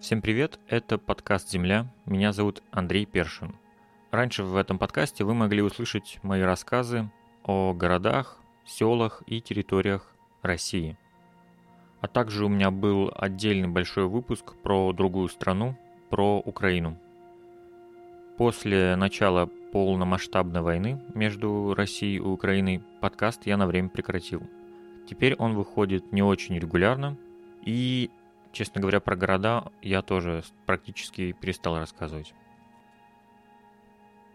Всем привет, это подкаст «Земля», меня зовут Андрей Першин. Раньше в этом подкасте вы могли услышать мои рассказы о городах, селах и территориях России. А также у меня был отдельный большой выпуск про другую страну, про Украину. После начала полномасштабной войны между Россией и Украиной подкаст я на время прекратил. Теперь он выходит не очень регулярно, и, честно говоря, про города я тоже практически перестал рассказывать.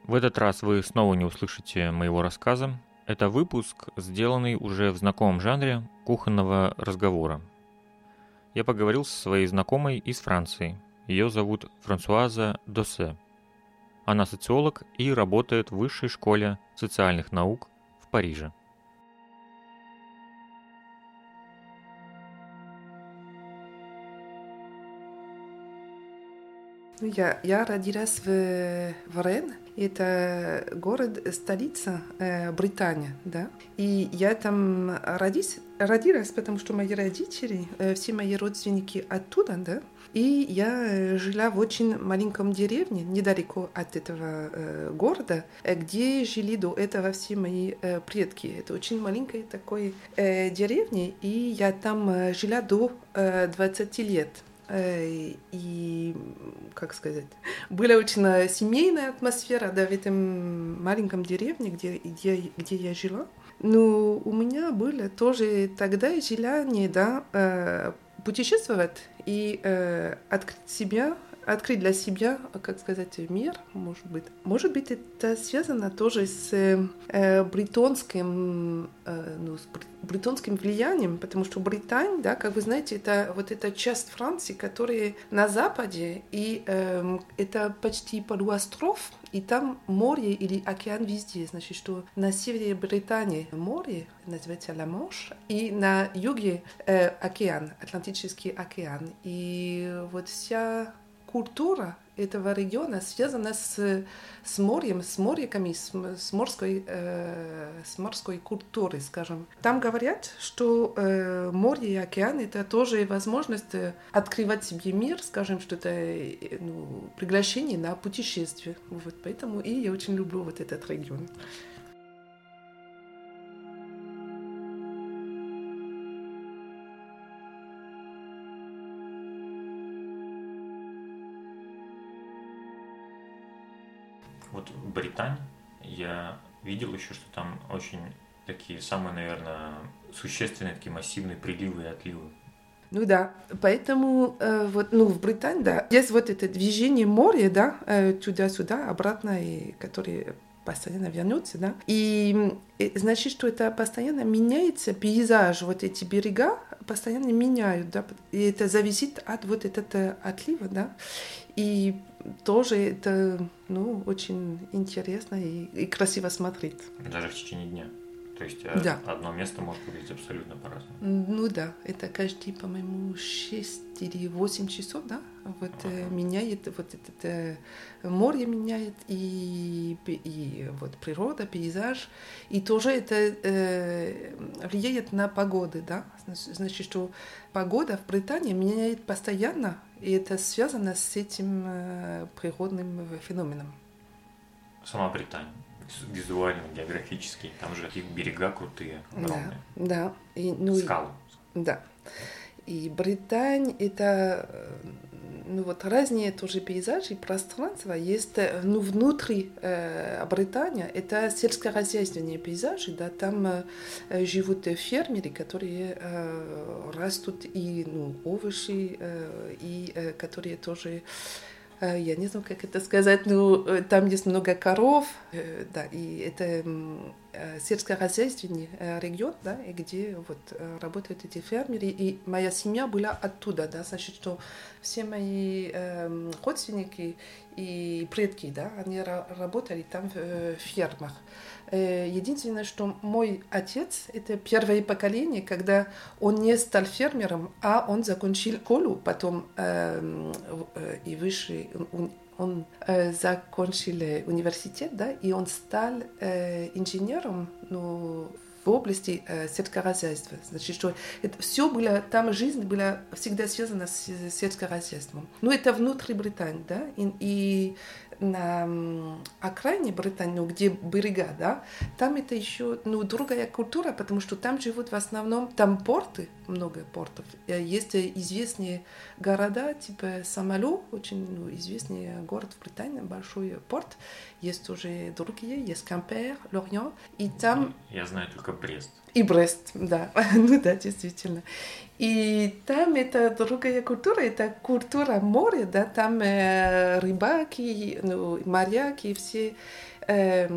В этот раз вы снова не услышите моего рассказа. Это выпуск, сделанный уже в знакомом жанре кухонного разговора. Я поговорил со своей знакомой из Франции. Ее зовут Франсуаза Досе. Она социолог и работает в высшей школе социальных наук в Париже. Я, я родилась в, в Рен. Это город, столица э, Британии, да. И я там родилась, родилась, потому что мои родители, э, все мои родственники оттуда, да. И я э, жила в очень маленьком деревне, недалеко от этого э, города, э, где жили до этого все мои э, предки. Это очень маленькая такой э, деревня, и я там э, жила до э, 20 лет. Э, и, как сказать, была очень э, семейная атмосфера да, в этом маленьком деревне, где, где, где я жила. Но у меня было тоже тогда желание да, э, путешествовать и открыть себя открыть для себя, как сказать, мир, может быть. Может быть, это связано тоже с э, бритонским, э, ну, с бритонским влиянием, потому что Британия, да, как вы знаете, это вот эта часть Франции, которая на западе, и э, это почти полуостров, и там море или океан везде. Значит, что на севере Британии море, называется Ла Манш, и на юге э, океан, Атлантический океан. И вот вся культура этого региона связана с, с морем, с моряками, с, с, морской, э, с морской культурой, скажем. Там говорят, что э, море и океан — это тоже возможность э, открывать себе мир, скажем, что это э, ну, приглашение на путешествие. Вот поэтому и я очень люблю вот этот регион. Вот Британь, я видел еще, что там очень такие самые, наверное, существенные такие массивные приливы и отливы. Ну да, поэтому э, вот, ну, в Британии, да, есть вот это движение моря, да, э, туда-сюда, обратно, и которое постоянно вернется, да. И, и значит, что это постоянно меняется пейзаж, вот эти берега постоянно меняют, да, и это зависит от вот этого отлива, да. И тоже это ну, очень интересно и, и красиво смотреть. Даже в течение дня. То есть э, да. одно место может выглядеть абсолютно по-разному. Ну да, это каждый, по-моему, 6 или 8 часов, да, вот ага. меняет, вот это море меняет, и, и вот природа, пейзаж, и тоже это э, влияет на погоду, да, значит, что погода в Британии меняет постоянно, и это связано с этим э, природным феноменом. Сама Британия визуально, географически, там же такие берега крутые, огромные. Да, да. И, ну, Скалы. Да. И Британия это ну вот разные тоже пейзажи, пространства есть, ну внутри э, Британии это сельскохозяйственные пейзажи, да, там э, живут фермеры, которые э, растут и ну овощи э, и э, которые тоже Э, я не знаю, как это сказать, но э, там есть много коров, э, да, и это сельскохозяйственный регион, да, где вот работают эти фермеры, и моя семья была оттуда, да, значит, что все мои родственники и предки, да, они работали там в фермах. Э, единственное, что мой отец — это первое поколение, когда он не стал фермером, а он закончил школу, потом э, э, и высший, он, он э, закончил университет, да, и он стал э, инженером ну, в области э, сельскохозяйства. Значит, что это все было, там жизнь была всегда связана с сельскохозяйством. Но это внутри Британии, да, и, и на окраине Британии, ну, где берега, да, там это еще, ну, другая культура, потому что там живут в основном, там порты, много портов. Э, есть известные города, типа Самалу, очень ну, известный город в Британии, большой порт. Есть уже другие, есть Кампер, Лорион, и там... Я знаю только Брест. И Брест, да, ну да, действительно. И там это другая культура, это культура моря, да, там э, рыбаки, ну, моряки, все. Э,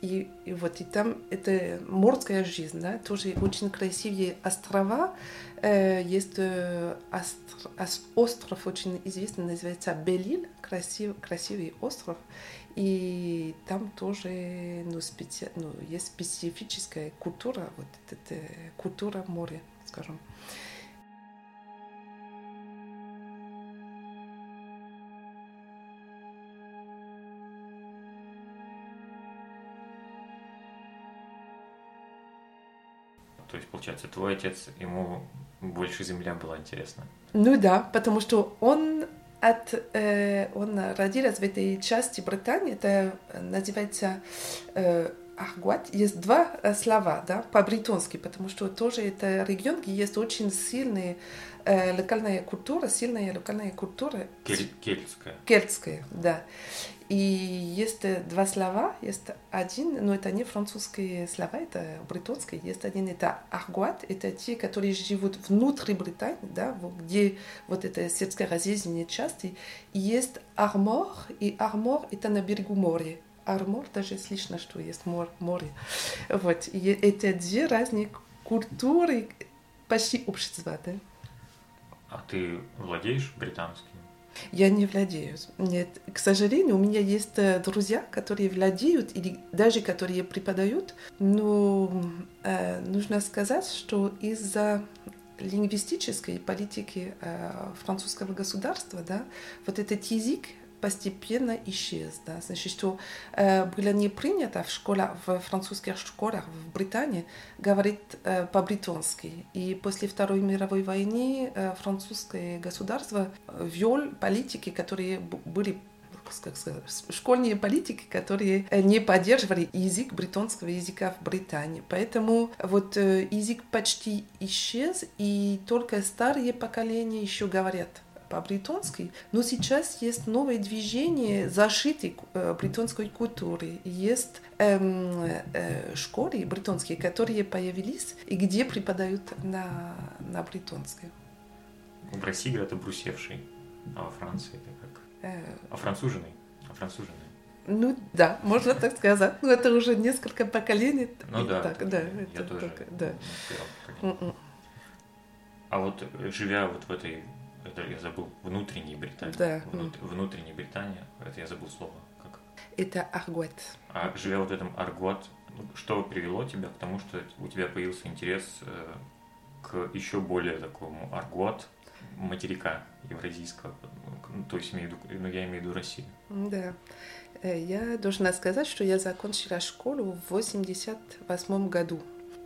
и, и вот и там это морская жизнь, да, тоже очень красивые острова. Э, есть э, остр, остров очень известный, называется Белиль, красив, красивый остров. И там тоже ну, специ... ну, есть специфическая культура, вот эта культура моря, скажем. То есть, получается, твой отец, ему больше земля была интересна? Ну да, потому что он от, э, он родился в этой части Британии, это называется э, Аргуат. Есть два э, слова, да, по-британски, потому что тоже это регион, где есть очень сильная э, локальная культура, сильная локальная культура. Кель, кельтская. Кельтская, да. И есть два слова, есть один, но это не французские слова, это британские. Есть один, это аргуат, это те, которые живут внутри Британии, да, где вот это сельская жизнь часто. И есть армор, и армор это на берегу моря. Армор даже слышно, что есть море. Вот. И это две разные культуры почти общества, да. А ты владеешь британским? Я не владею. Нет, к сожалению, у меня есть э, друзья, которые владеют или даже которые преподают. Но э, нужно сказать, что из-за лингвистической политики э, французского государства, да, вот этот язык постепенно исчез. Да? Значит, что э, было не принято в школах, в французских школах в Британии говорить э, по-британски. И после Второй мировой войны э, французское государство ввел политики, которые были как сказать, школьные политики, которые не поддерживали язык британского языка в Британии. Поэтому вот язык почти исчез, и только старые поколения еще говорят по-британски, но сейчас есть новое движение защиты э, британской культуры. Есть эм, э, школы британские, которые появились и где преподают на, на британском. В России говорят обрусевший, а во Франции это как? Э... А француженный? А француженный? Ну да, можно так сказать. Но это уже несколько поколений. Ну да, так, да я тоже так, да. М-м. А вот э, живя вот в этой это я забыл, внутренней Британии. Да. Внут, внутренней Британии, это я забыл слово. Как? Это аргот. А живя вот в этом аргот, ну, что привело тебя к тому, что у тебя появился интерес э, к еще более такому аргот материка евразийского, ну, то есть имею в виду, ну, я имею в виду Россию. Да. Э, я должна сказать, что я закончила школу в 88 году.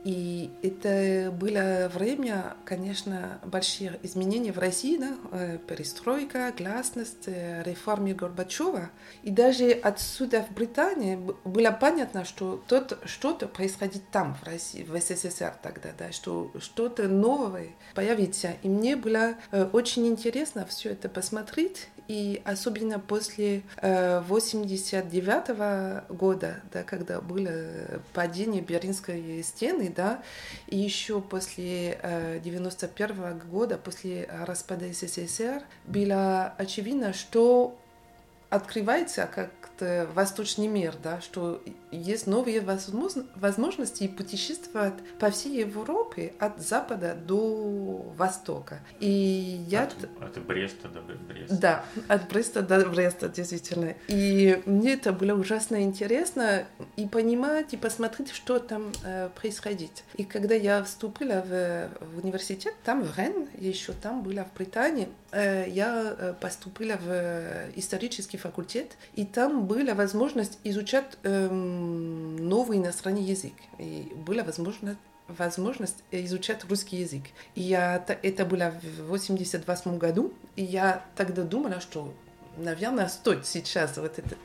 И это было время, конечно, больших изменений в России, да? Э, перестройка, гласность, э, реформы Горбачева. И даже отсюда в Британии было понятно, что тут что-то происходит там, в России, в СССР тогда, да, что что-то новое появится. И мне было э, очень интересно все это посмотреть и особенно после 89 э, года, да, когда было падение Берлинской стены, да, и еще после 91 э, года, после распада СССР, было очевидно, что открывается как-то восточный мир, да, что есть новые возможности путешествовать по всей Европе от запада до востока. И я... От, от Бреста до Бреста. Да, от Бреста до Бреста, действительно. И мне это было ужасно интересно и понимать, и посмотреть, что там э, происходит. И когда я вступила в, в университет, там в Рен, еще там была, в Британии, я поступила в исторический факультет, и там была возможность изучать эм, новый иностранный язык. И была возможность возможность изучать русский язык. И я, это было в 88 году, и я тогда думала, что наверное, стоит сейчас вот этот,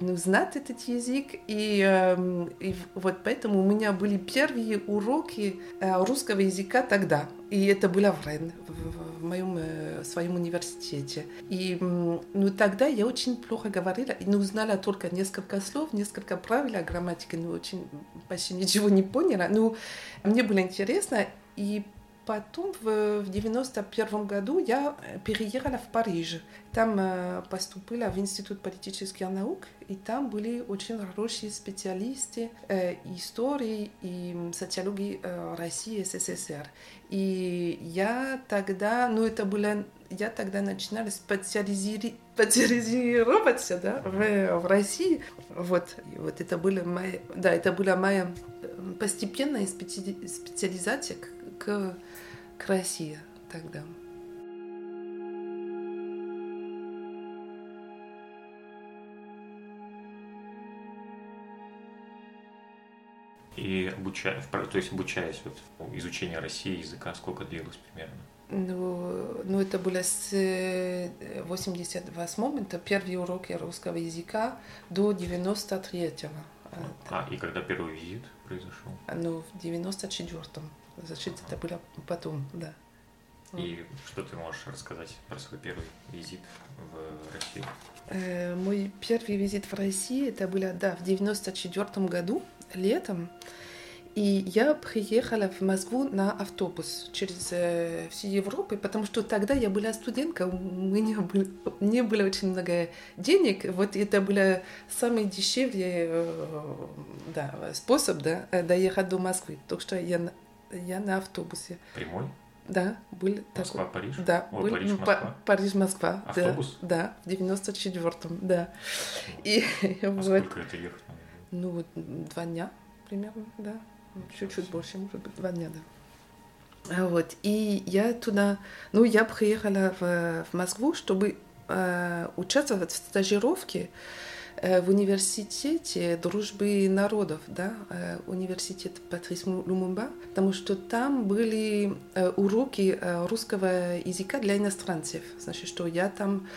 ну, знать этот язык. И, э, и вот поэтому у меня были первые уроки э, русского языка тогда. И это было в РЕН, в, моем э, своем университете. И ну, тогда я очень плохо говорила, и ну, знала только несколько слов, несколько правил грамматики, но очень почти ничего не поняла. Но мне было интересно, и Потом в, в 91 году я переехала в Париж. Там э, поступила в Институт политических наук, и там были очень хорошие специалисты э, истории и социологии э, России и СССР. И я тогда, ну это было, я тогда начинала специализировать специализироваться да, в, в России. Вот, и вот это было моя, да, это была моя постепенная специализация к к России тогда. И обучая, то есть обучаясь вот изучение России языка, сколько длилось примерно? Ну, ну это было с 88 это первые уроки русского языка до 93-го. А, и когда первый визит произошел? Ну, в 94-м. Значит, это было потом, да. И что ты можешь рассказать про свой первый визит в Россию? Э, мой первый визит в Россию, это было, да, в 94 году, летом. И я приехала в Москву на автобус через э, всю Европу, потому что тогда я была студентка, у меня был, не было очень много денег. Вот это был самый дешевый э, да, способ да, доехать до Москвы. Так что я, я на автобусе. Прямой? Да, был Москва, такой. Париж? Да, О, был Париж, Москва. Париж, Москва. Автобус? Да, да в 94-м, да. И а вот, сколько это ехать? Ну, два дня примерно, да. Чуть-чуть больше, может быть, два дня, да. Вот, и я туда, ну, я приехала в, в Москву, чтобы э, участвовать в стажировке в университете дружбы народов, да, э, университет Патрис Лумумба, потому что там были э, уроки русского языка для иностранцев. Значит, что я там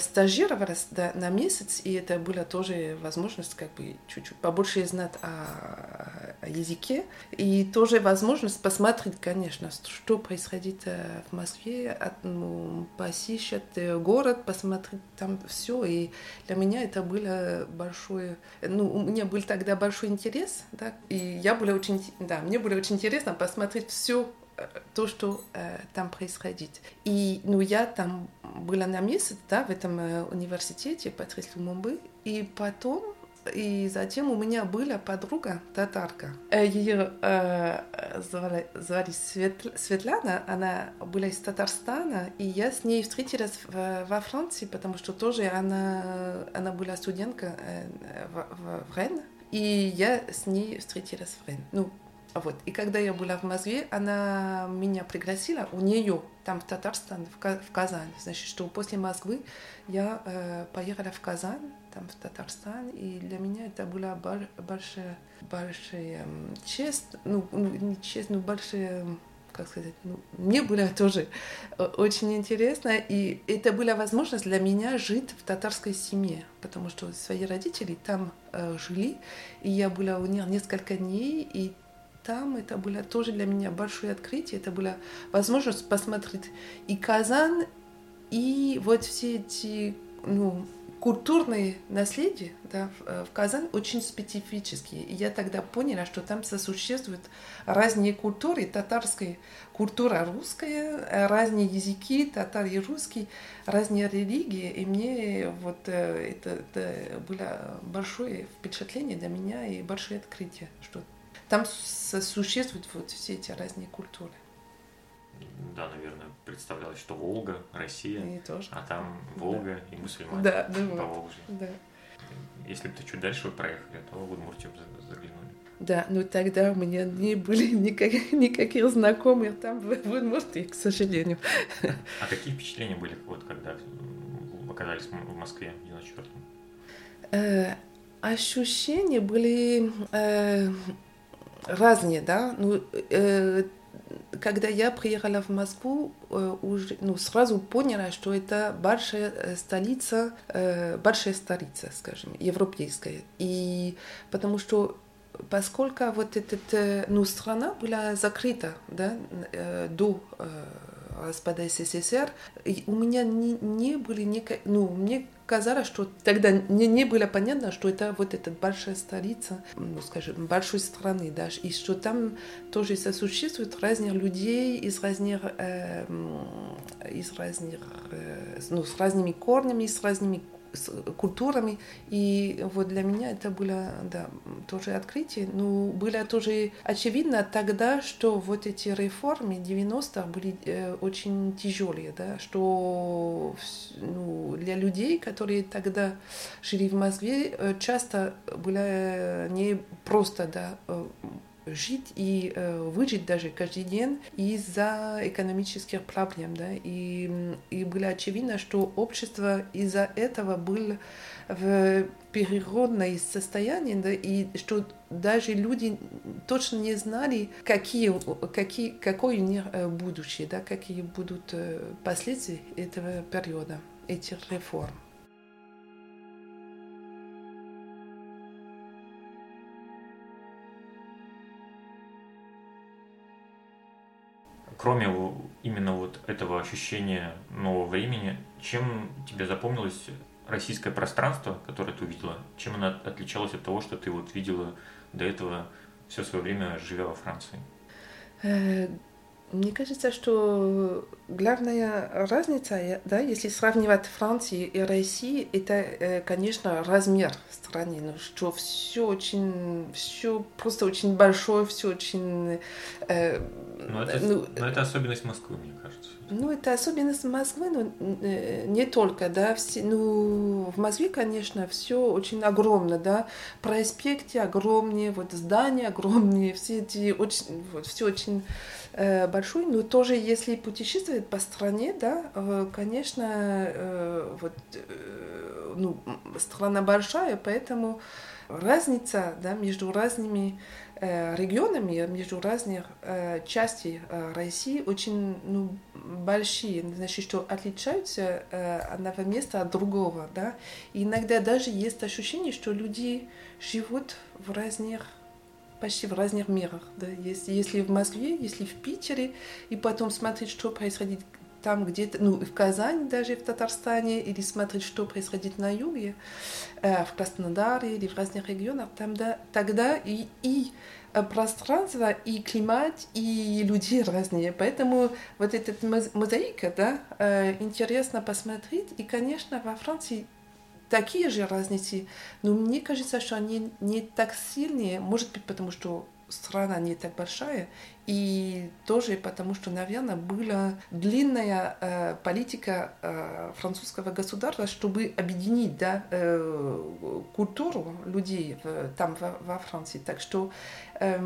стажировалась да, на месяц, и это была тоже возможность как бы чуть-чуть побольше знать о, о языке, и тоже возможность посмотреть, конечно, что происходит в Москве, ну, посещать город, посмотреть там все, и для меня это было было большое, ну, у меня был тогда большой интерес, да, и я была очень, да, мне было очень интересно посмотреть все э, то, что э, там происходит. И, ну, я там была на месяц, да, в этом э, университете Патрис Лумумбы, и потом и затем у меня была подруга татарка. Э, Ее э, звали, звали Светл, Светлана, она была из Татарстана, и я с ней встретилась в, во Франции, потому что тоже она, она была студентка э, в, в, в Рен, и я с ней встретилась в Рен. Ну, вот. И когда я была в Москве, она меня пригласила у нее, там в Татарстан, в, в Казань. Значит, что после Москвы я э, поехала в Казань, там в Татарстан, и для меня это была большая, большая честь, ну, ну, не честь, но большая как сказать, ну, мне было тоже э, очень интересно, и это была возможность для меня жить в татарской семье, потому что свои родители там э, жили, и я была у них несколько дней, и там это было тоже для меня большое открытие, это была возможность посмотреть и Казань, и вот все эти ну, культурные наследия да, в, в Казани очень специфические. И я тогда поняла, что там сосуществуют разные культуры, татарская культура русская, разные языки, татар и русский, разные религии. И мне вот э, это, это было большое впечатление для меня и большое открытие, что там сосуществуют вот все эти разные культуры да, наверное, представлялось, что Волга, Россия, и тоже. а там Волга да. и мусульмане да, да, по Волжье. Да. Если бы ты чуть дальше проехали, то в Удмуртию заглянули. Да, но тогда у меня не были никак, никаких знакомых там в Удмуртии, к сожалению. А какие впечатления были, вот, когда оказались в Москве в 94 э, Ощущения были э, разные, да. Ну, э, когда я приехала в Москву, э, уже, ну, сразу поняла, что это большая э, столица, э, большая столица, скажем, европейская. И потому что поскольку вот эта ну, страна была закрыта да, до распада СССР, у меня не, не были никак, ну, мне казалось, что тогда не, не было понятно, что это вот эта большая столица, ну, скажем, большой страны, да, и что там тоже сосуществуют разных людей из разных, э, из разных, э, ну, с разными корнями, с разными с культурами. И вот для меня это было да, тоже открытие. Но было тоже очевидно тогда, что вот эти реформы 90-х были э, очень тяжелые, да, что ну, для людей, которые тогда жили в Москве, э, часто было не просто да, э, жить и э, выжить даже каждый день из-за экономических проблем. Да? И, и было очевидно, что общество из-за этого было в переродное состояние, да, и что даже люди точно не знали, какие, какие, какое у них э, будущее, да, какие будут э, последствия этого периода, этих реформ. Кроме именно вот этого ощущения нового времени, чем тебе запомнилось российское пространство, которое ты увидела? Чем оно отличалось от того, что ты вот видела до этого все свое время, живя во Франции? Мне кажется, что главная разница, да, если сравнивать Францию и Россию, это, э, конечно, размер страны, ну, что все очень, все просто очень большое, все очень... Э, но, это, ну, но это особенность Москвы, мне кажется. Ну, это особенность Москвы, но э, не только, да, все, ну, в Москве, конечно, все очень огромно, да, проспекты огромнее, вот здания огромнее, все эти очень, вот, все очень большой, но тоже если путешествовать по стране, да, э, конечно, э, вот, ну, страна большая, поэтому разница да, между разными регионами, между разных частей России очень ну, большие, значит, что отличаются одного места от другого, да. И иногда даже есть ощущение, что люди живут в разных почти в разных мирах. Да? Если, если в Москве, если в Питере, и потом смотреть, что происходит там где-то, ну, в Казани даже, в Татарстане, или смотреть, что происходит на юге, э, в Краснодаре или в разных регионах, там, да, тогда и, и э, пространство, и климат, и люди разные. Поэтому вот эта мозаика, да, э, интересно посмотреть. И, конечно, во Франции такие же разницы, но мне кажется, что они не так сильные, может быть, потому что страна не так большая, и тоже потому, что, наверное, была длинная э, политика э, французского государства, чтобы объединить да, э, культуру людей в, там, во, во Франции. Так что э,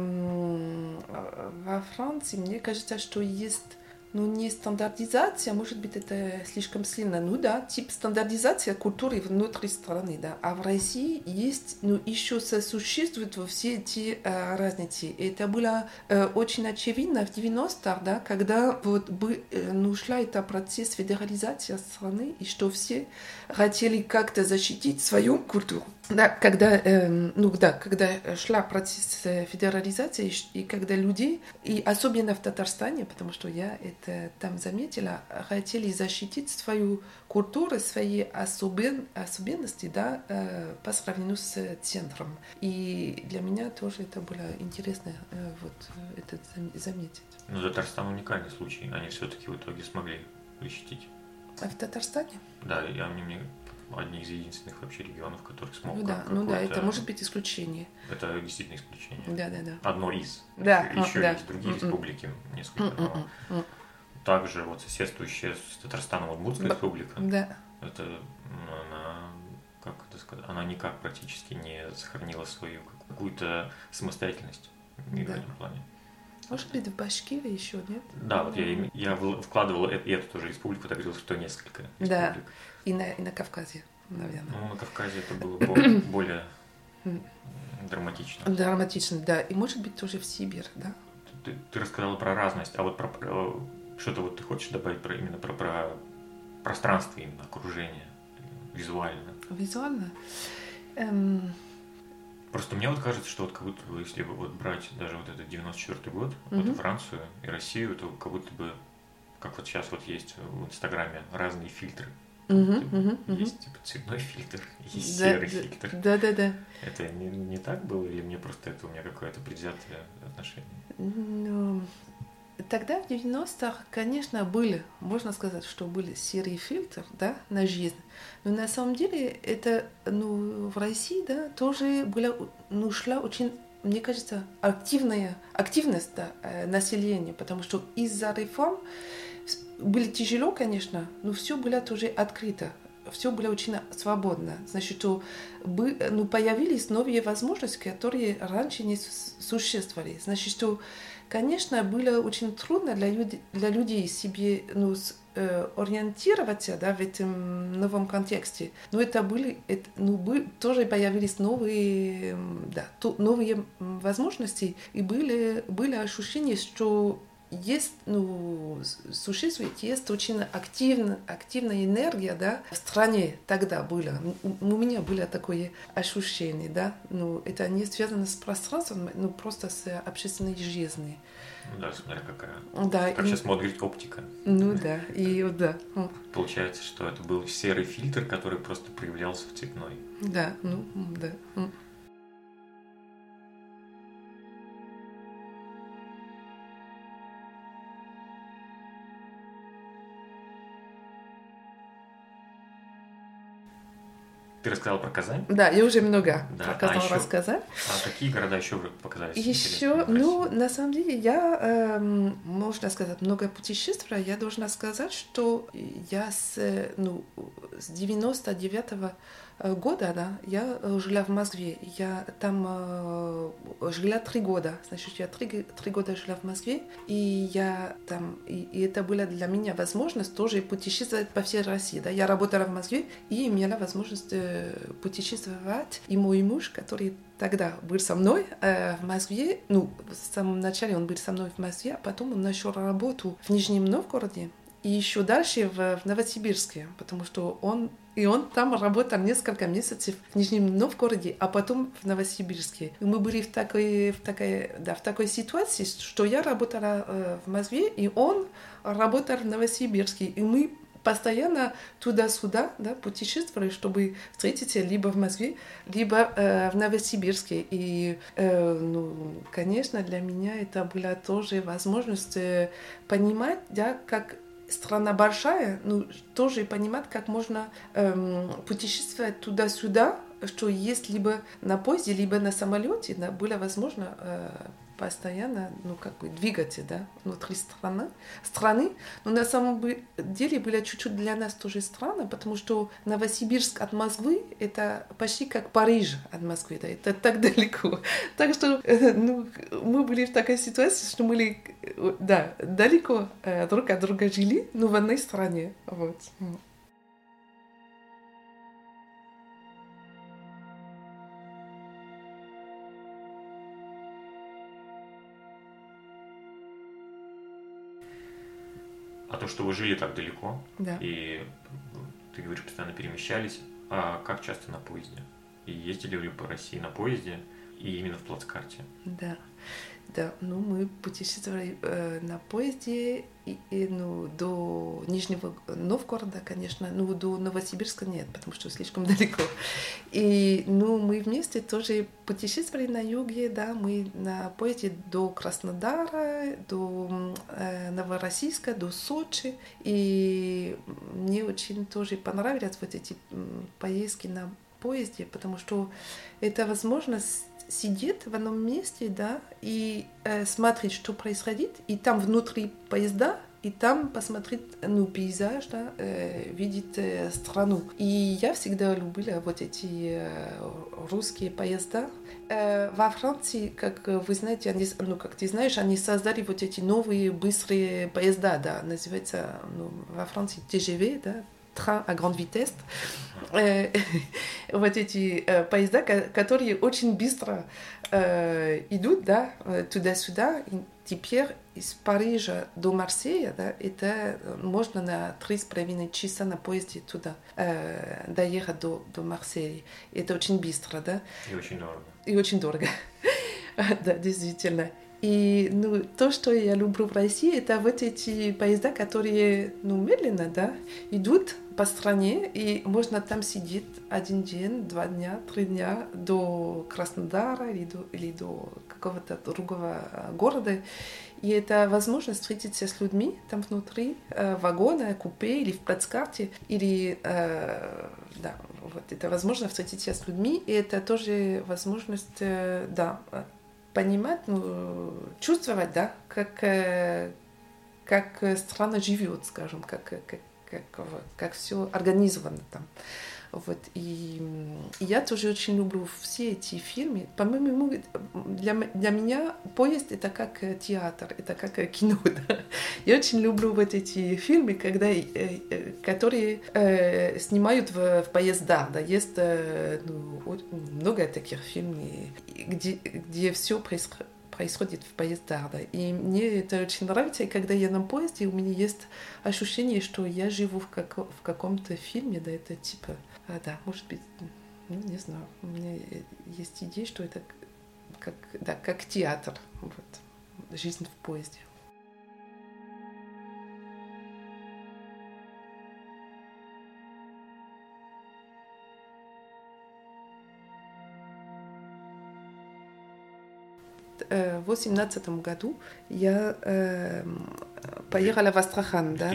во Франции, мне кажется, что есть ну, не стандартизация, может быть, это слишком сильно. Ну да, тип стандартизация культуры внутри страны, да. А в России есть, ну, еще сосуществуют все эти э, разницы. И это было э, очень очевидно в 90-х, да, когда вот бы, э, ну, шла это процесс федерализации страны, и что все хотели как-то защитить свою культуру. Да, когда, э, ну да, когда шла процесс федерализации, и когда люди, и особенно в Татарстане, потому что я это там заметила, хотели защитить свою культуру, свои особен, особенности, да, э, по сравнению с центром. И для меня тоже это было интересно э, вот это заметить. Но Татарстан уникальный случай, они все-таки в итоге смогли защитить. А в Татарстане? Да, и они мне одни из единственных вообще регионов, которых смог. Ну да, ну да, это может быть исключение. Это действительно исключение. Да, да, да. Одно из. Да. Еще да. есть другие mm-mm. республики, несколько. Но mm-mm. Также вот соседствующая с Татарстаном Удмуртская республика. Да. Это она как это сказать, она никак практически не сохранила свою какую-то самостоятельность да. в этом плане. Может быть, в Башкирии еще, нет? Да, вот я, я вкладывал эту тоже республику, так говорил, что несколько республик. Да, и на, и на Кавказе, наверное. Ну, на Кавказе это было более, драматично. Драматично, да. И может быть тоже в Сибирь, да? Ты, ты рассказала про разность, а вот про что-то вот ты хочешь добавить про именно про, про пространство именно, окружение, визуально? Визуально? Эм... Просто мне вот кажется, что вот как будто бы, если вот брать даже вот этот 94 год, угу. вот Францию и Россию, то как будто бы, как вот сейчас вот есть в Инстаграме разные фильтры. Угу, угу, есть типа цветной фильтр, есть да, серый да, фильтр. Да, да, да. Это не, не так было, или мне просто это у меня какое-то предвзятое отношение? Ну, тогда в 90-х, конечно, были, можно сказать, что были серый фильтр, да, на жизнь. Но на самом деле это, ну, в России, да, тоже была, ну, шла очень мне кажется, активная активность да, э, населения, потому что из-за реформ было тяжело, конечно, но все было тоже открыто, все было очень свободно. Значит, что ну, появились новые возможности, которые раньше не существовали. Значит, что, конечно, было очень трудно для, людей, для людей себе ну, э, ориентироваться да, в этом новом контексте. Но это были, это, ну, были, тоже появились новые, да, то, новые возможности, и были, были ощущения, что есть, ну, существует, есть очень активно, активная энергия, да, в стране тогда было. У меня было такое ощущение, да, ну, это не связано с пространством, ну, просто с общественной жизнью. Да, смотря какая. Да. Как и... сейчас модно говорить оптика. Ну да, и да. Получается, что это был серый фильтр, который просто проявлялся в цветной. Да, ну да. Ты рассказал про Казань? Да, я уже много да. про Казань а еще, рассказала. А какие города еще показались? Еще, ну, на самом деле, я, эм, можно сказать, много путешествовала. Я должна сказать, что я с, ну, с 99 -го Э, года, да, я э, жила в Москве. Я там э, жила три года. Значит, я три, три года жила в Москве, и я там, и, и это была для меня возможность тоже путешествовать по всей России. Да. Я работала в Москве и имела возможность э, путешествовать. И мой муж, который тогда был со мной э, в Москве, ну, в самом начале он был со мной в Москве, а потом он нашел работу в Нижнем Новгороде и еще дальше в, в Новосибирске, потому что он и он там работал несколько месяцев в Нижнем Новгороде, а потом в Новосибирске. И мы были в такой, в такой, да, в такой ситуации, что я работала э, в Москве, и он работал в Новосибирске. И мы постоянно туда-сюда да, путешествовали, чтобы встретиться либо в Москве, либо э, в Новосибирске. И, э, ну, конечно, для меня это была тоже возможность э, понимать, да, как страна большая, ну, тоже понимать, как можно эм, путешествовать туда-сюда, что есть либо на поезде, либо на самолете, да, было возможно э, постоянно, ну, как бы двигаться, да, внутри страны, страны. Но на самом деле было чуть-чуть для нас тоже странно, потому что Новосибирск от Москвы — это почти как Париж от Москвы, да, это так далеко. Так что, э, ну, мы были в такой ситуации, что мы, были, да, далеко э, друг от друга жили, но в одной стране, вот. Что вы жили так далеко, да. и ты говоришь, постоянно перемещались, а как часто на поезде? И ездили ли по России на поезде, и именно в плацкарте? Да. Да, ну мы путешествовали э, на поезде и, и, ну, до Нижнего Новгорода, конечно, ну до Новосибирска нет, потому что слишком далеко. И ну мы вместе тоже путешествовали на юге, да, мы на поезде до Краснодара, до э, Новороссийска, до Сочи. И мне очень тоже понравились вот эти поездки на поезде, потому что это возможность сидит в одном месте, да, и э, смотрит, что происходит, и там внутри поезда и там посмотреть ну, пейзаж, да, э, видеть э, страну. И я всегда любила вот эти э, русские поезда. Э, во Франции, как вы знаете, они, ну, как ты знаешь, они создали вот эти новые быстрые поезда, да, называется ну, во Франции TGV, да, train à grande vitesse. Э, вот эти э, поезда, которые очень быстро э, идут, да, туда-сюда. Теперь из Парижа до Марсея, да, это можно на три с половиной часа на поезде туда э, доехать до, до Марсея. Это очень быстро, да. И очень дорого. И очень дорого. да, действительно. И ну, то, что я люблю в России, это вот эти поезда, которые ну, медленно да, идут по стране, и можно там сидеть один день, два дня, три дня до Краснодара или до, или до какого-то другого города. И это возможность встретиться с людьми там внутри э, вагона, купе или в плацкарте, или э, да, вот это возможность встретиться с людьми, и это тоже возможность, э, да, понимать, ну, чувствовать, да, как, э, как страна живет, скажем, как, как, как, как все организовано там. Вот. И, я тоже очень люблю все эти фильмы. По-моему, для, для меня поезд это как театр, это как кино. Да? Я очень люблю вот эти фильмы, когда, э, э, которые э, снимают в, в поездах. Да? Есть э, ну, много таких фильмов, где, где все происходит происходит в поездах. Да. И мне это очень нравится, и когда я на поезде, у меня есть ощущение, что я живу в, как, в каком-то фильме, да, это типа да, может быть, ну, не знаю, у меня есть идея, что это как, да, как театр, вот, жизнь в поезде. в 2018 году я э, поехала в Астрахан. Да,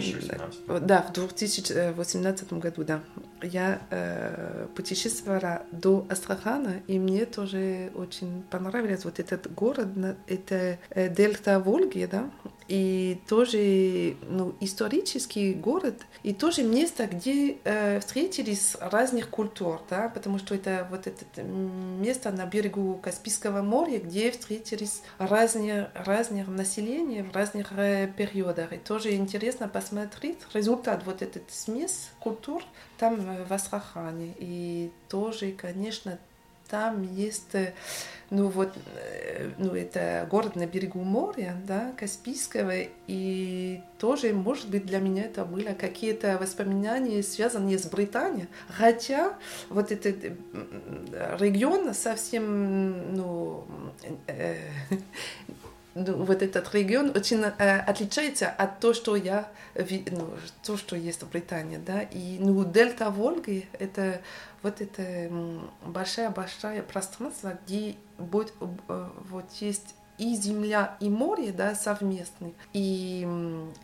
да, в 2018 году, да. Я э, путешествовала до Астрахана, и мне тоже очень понравилось вот этот город, это э, дельта Волги, да, и тоже ну, исторический город, и тоже место, где э, встретились разных культур, да, потому что это вот это место на берегу Каспийского моря, где встретились разные, разные населения в разных э, периодах. И тоже интересно посмотреть результат вот этот смесь культур там э, в Астрахане. И тоже, конечно, там есть, э, ну вот, э, ну это город на берегу моря, да, Каспийского, и тоже, может быть, для меня это были какие-то воспоминания, связанные с Британией, хотя вот этот регион совсем, ну, э, вот этот регион очень э, отличается от того, что я ну, то, что есть в Британии, да, и ну дельта Волги это вот это большая-большая пространство, где будет, э, вот есть и земля, и море, да, совместны. И,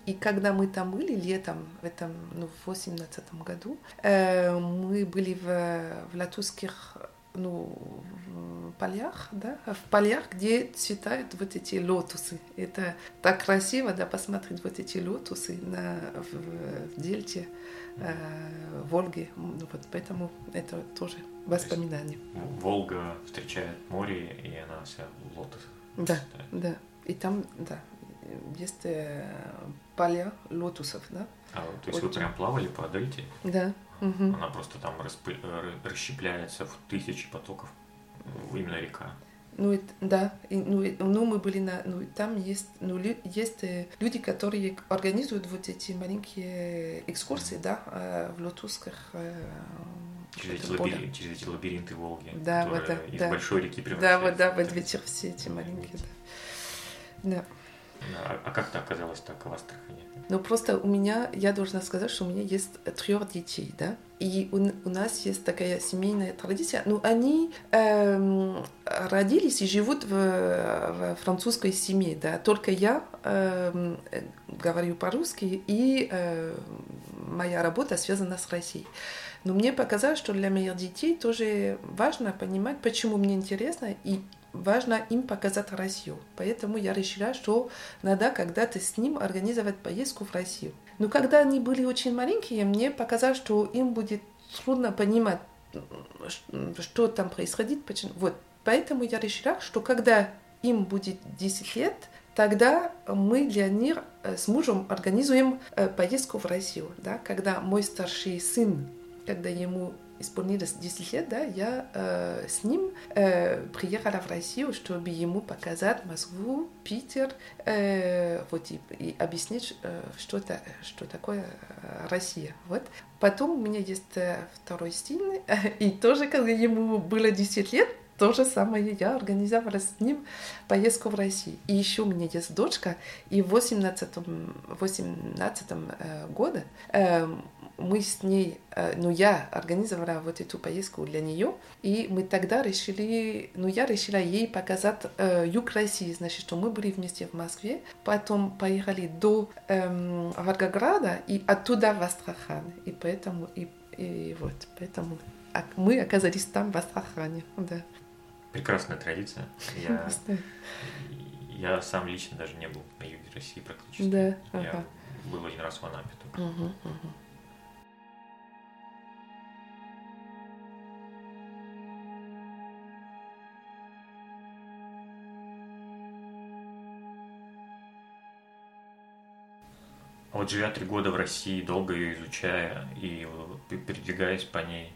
и когда мы там были летом, в этом, ну, в 18 году, э, мы были в, в Латузских ну, в полях, да, в полях, где цветают вот эти лотусы. Это так красиво, да, посмотреть вот эти лотусы на, в, в дельте э, Волги. Ну, вот поэтому это тоже воспоминание. Волга встречает море, и она вся в лотосах. Да, да. И там, да, есть э, поля лотусов, да. А, то есть Очень. вы прям плавали по дельте? Да. Угу. Она просто там распы... расщепляется в тысячи потоков, именно река. Ну, это, да, и, ну, и, ну, мы были на, ну, там есть, ну, есть э, люди, которые организуют вот эти маленькие экскурсии, да, э, в лотусках. Э, через эти, лабиринты, через эти лабиринты Волги, да, вот, да, из да. большой реки превращаются. Да, вот, да, вот ветер все эти маленькие, да. да. А, а как ты оказалась так в Астрахани? Ну, просто у меня, я должна сказать, что у меня есть трех детей, да, и у, у нас есть такая семейная традиция. Ну, они эм, родились и живут в, в французской семье, да, только я эм, говорю по-русски, и э, моя работа связана с Россией. Но мне показалось, что для моих детей тоже важно понимать, почему мне интересно, и важно им показать Россию. Поэтому я решила, что надо когда-то с ним организовать поездку в Россию. Но когда они были очень маленькие, мне показалось, что им будет трудно понимать, что там происходит. Почему. Вот. Поэтому я решила, что когда им будет 10 лет, тогда мы для них э, с мужем организуем э, поездку в Россию. Да? Когда мой старший сын, когда ему исполнилось 10 лет, да, я э, с ним э, приехала в Россию, чтобы ему показать Москву, Питер, э, вот, и, и объяснить, э, что, это, что такое э, Россия. Вот. Потом у меня есть э, второй сын, и тоже, когда ему было 10 лет, то же самое я организовала с ним поездку в Россию. И еще у меня есть дочка, и в 18, 18 э, году э, мы с ней, э, ну я организовала вот эту поездку для нее, и мы тогда решили, ну я решила ей показать э, юг России, значит, что мы были вместе в Москве, потом поехали до э, Волгограда и оттуда в Астрахань, и поэтому, и, и вот, поэтому мы оказались там в Астрахане, да. Прекрасная традиция. Я, я сам лично даже не был на юге России практически. Да. Я ага. был один раз в Анапе только. Угу, угу. Вот живя три года в России, долго ее изучая и передвигаясь по ней,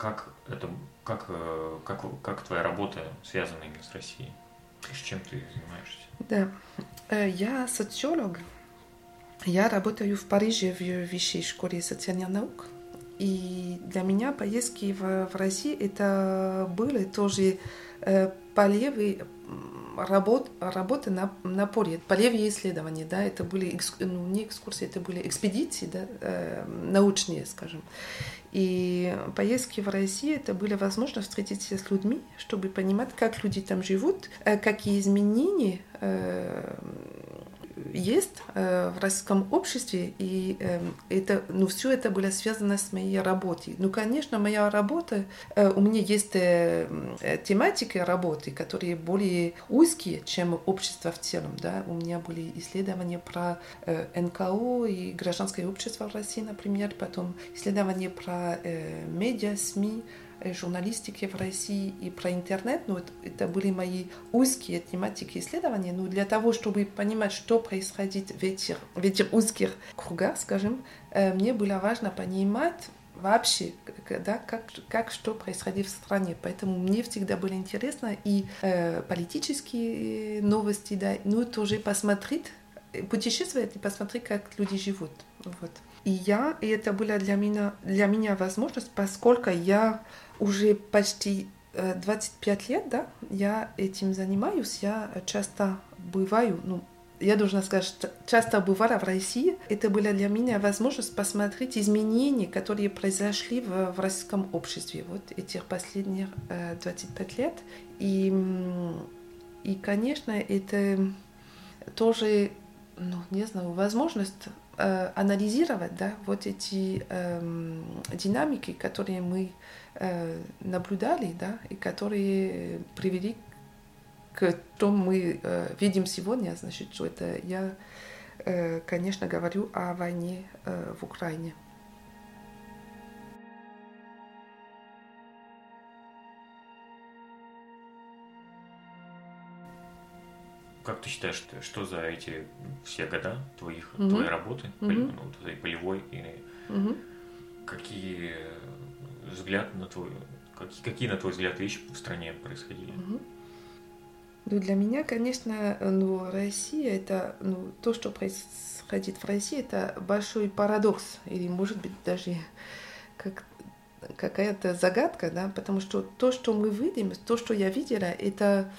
как это, как, э, как, как твоя работа связана именно с Россией? С чем ты занимаешься? Да, э, я социолог. Я работаю в Париже в высшей школе социальных наук. И для меня поездки в, в России это были тоже э, полевые работ, работы на, на поле, полевые исследования, да, это были, ну, не экскурсии, это были экспедиции, да, э, научные, скажем. И поездки в Россию это были возможность встретиться с людьми, чтобы понимать, как люди там живут, э, какие изменения э, есть э, в российском обществе, и э, это, ну, все это было связано с моей работой. Ну, конечно, моя работа, э, у меня есть э, тематики работы, которые более узкие, чем общество в целом, да. У меня были исследования про НКО и гражданское общество в России, например, потом исследования про медиа, СМИ, журналистики в России и про интернет, ну, это, это были мои узкие тематики исследования, но для того, чтобы понимать, что происходит в этих, в этих узких кругах, скажем, э, мне было важно понимать вообще, да, как, как что происходит в стране. Поэтому мне всегда было интересно и э, политические новости, да, ну, тоже посмотреть, путешествовать и посмотреть, как люди живут. Вот. И я, и это была для меня, для меня возможность, поскольку я уже почти 25 лет, да, я этим занимаюсь, я часто бываю, ну, я должна сказать, что часто бывала в России. Это была для меня возможность посмотреть изменения, которые произошли в, в российском обществе вот этих последних э, 25 лет. И, и, конечно, это тоже, ну, не знаю, возможность э, анализировать, да, вот эти э, динамики, которые мы э, наблюдали, да, и которые привели к тому мы э, видим сегодня, значит, что это я, э, конечно, говорю о войне э, в Украине. Как ты считаешь, что за эти все года твоих, mm-hmm. твоей работы, mm-hmm. ну, твоей полевой, и mm-hmm. какие взгляд на твой, какие, какие на твой взгляд вещи в стране происходили? Mm-hmm. Ну, для меня, конечно, ну, Россия это, ну, то, что происходит в России, это большой парадокс, или, может быть, даже как какая-то загадка, да, потому что то, что мы видим, то, что я видела, это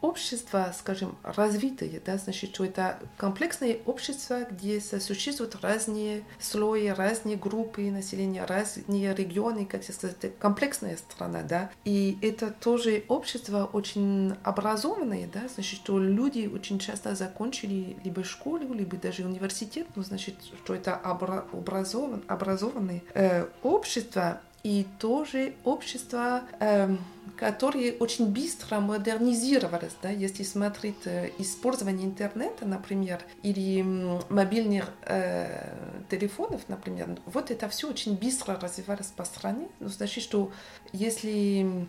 общество, скажем, развитое, да, значит, что это комплексное общество, где существуют разные слои, разные группы населения, разные регионы, как сказать, комплексная страна, да, и это тоже общество очень образованное, да, значит, что люди очень часто закончили либо школу, либо даже университет, ну, значит, что это образован, образованное э, общество, и тоже общество, э, которое очень быстро модернизировалось, да, если смотреть э, использование интернета, например, или мобильных э, телефонов, например, вот это все очень быстро развивалось по стране. Ну, значит, что если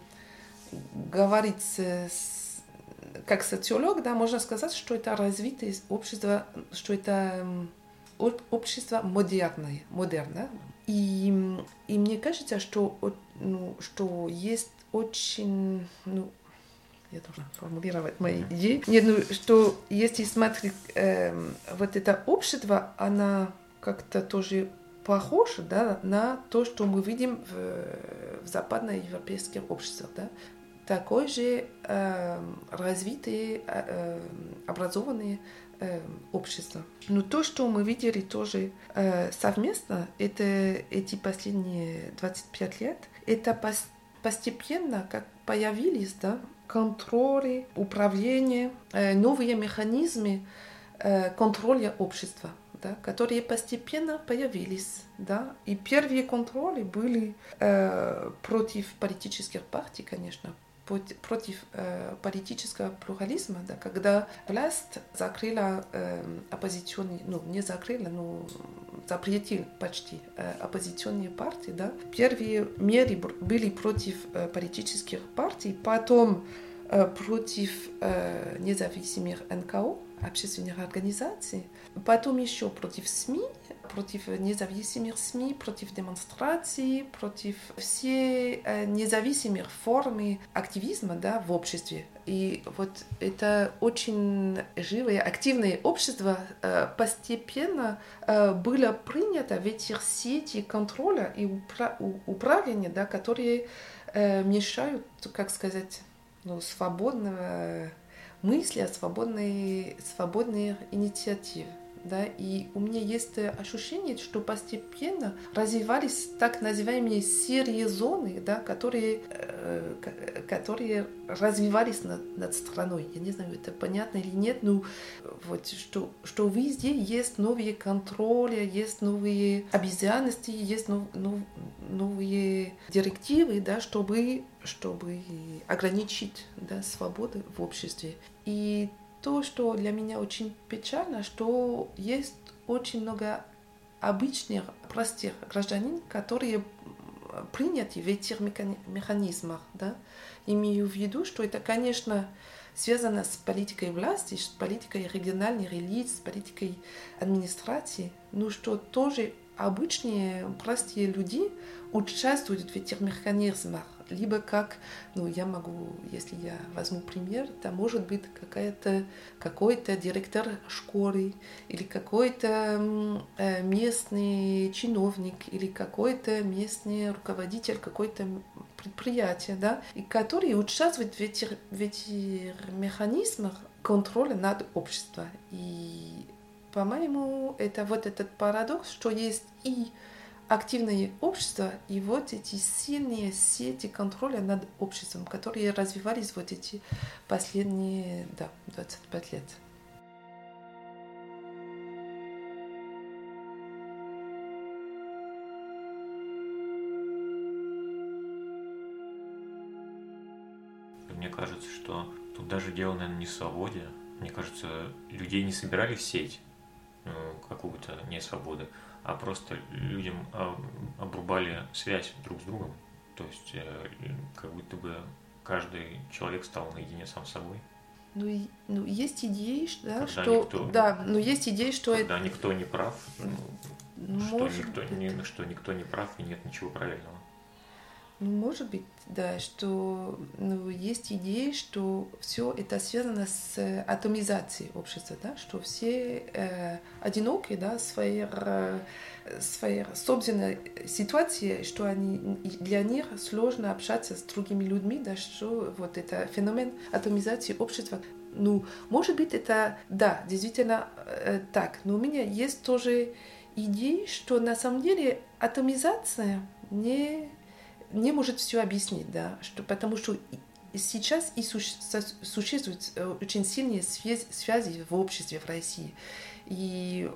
говорить с, как социолог, да, можно сказать, что это развитое общество, что это общество модерное, модерное. И, и мне кажется, что, ну, что есть очень, ну, я должна формулировать мои идеи. Нет, ну, что если смотреть э, вот это общество, она как-то тоже похожа да, на то, что мы видим в, в западноевропейских обществах. Да? Такой же э, развитые, э, образованные э, общества. Но то, что мы видели тоже э, совместно, это эти последние 25 лет, это пос постепенно как появились да, контроли, управление, э, новые механизмы э, контроля общества. Да, которые постепенно появились. Да? И первые контроли были э, против политических партий, конечно, против э, политического плурализма, да, когда власть закрыла э, оппозиционные, ну не закрыла, но запретил почти э, оппозиционные партии, да. Первые меры были против э, политических партий, потом э, против э, независимых НКО, общественных организаций, потом еще против СМИ, против независимых СМИ, против демонстраций, против все э, независимых формы активизма да, в обществе. И вот это очень живое, активное общество э, постепенно э, было принято в этих сети контроля и управления, да, которые мешают, как сказать, ну, свободного мысли, свободной, свободной инициативы да, и у меня есть ощущение, что постепенно развивались так называемые серии зоны, да, которые, э, которые развивались над, над страной. Я не знаю, это понятно или нет, но вот что, что везде есть новые контроли, есть новые обязанности, есть нов, нов, новые директивы, да, чтобы, чтобы ограничить да, свободы в обществе. И то, что для меня очень печально, что есть очень много обычных, простых гражданин, которые приняты в этих механизмах. Да? Имею в виду, что это, конечно, связано с политикой власти, с политикой региональных лиц, с политикой администрации, но что тоже обычные простые люди участвуют в этих механизмах либо как, ну, я могу, если я возьму пример, это может быть какая-то, какой-то директор школы, или какой-то э, местный чиновник, или какой-то местный руководитель какой-то предприятия, да, и который участвует в этих, в этих механизмах контроля над обществом. И, по-моему, это вот этот парадокс, что есть и активное общество и вот эти сильные сети контроля над обществом, которые развивались вот эти последние да, 25 лет. Мне кажется, что тут даже дело, наверное, не в свободе. Мне кажется, людей не собирали в сеть ну, какую-то несвободы, а просто людям а, обрубали связь друг с другом. То есть э, как будто бы каждый человек стал наедине сам с собой. Ну, ну есть идеи, да, когда что никто, да, ну есть идеи, что когда это... никто не прав, ну, что никто не, что никто не прав и нет ничего правильного. Ну, может быть, да, что ну, есть идеи, что все это связано с атомизацией общества, да, что все э, одиноки, да, своей, э, своей собственной ситуации, что они, для них сложно общаться с другими людьми, да, что вот это феномен атомизации общества. Ну, может быть, это, да, действительно э, так, но у меня есть тоже идеи, что на самом деле атомизация не не может все объяснить, да, что, потому что сейчас и существуют э, очень сильные связи, связи в обществе в России. И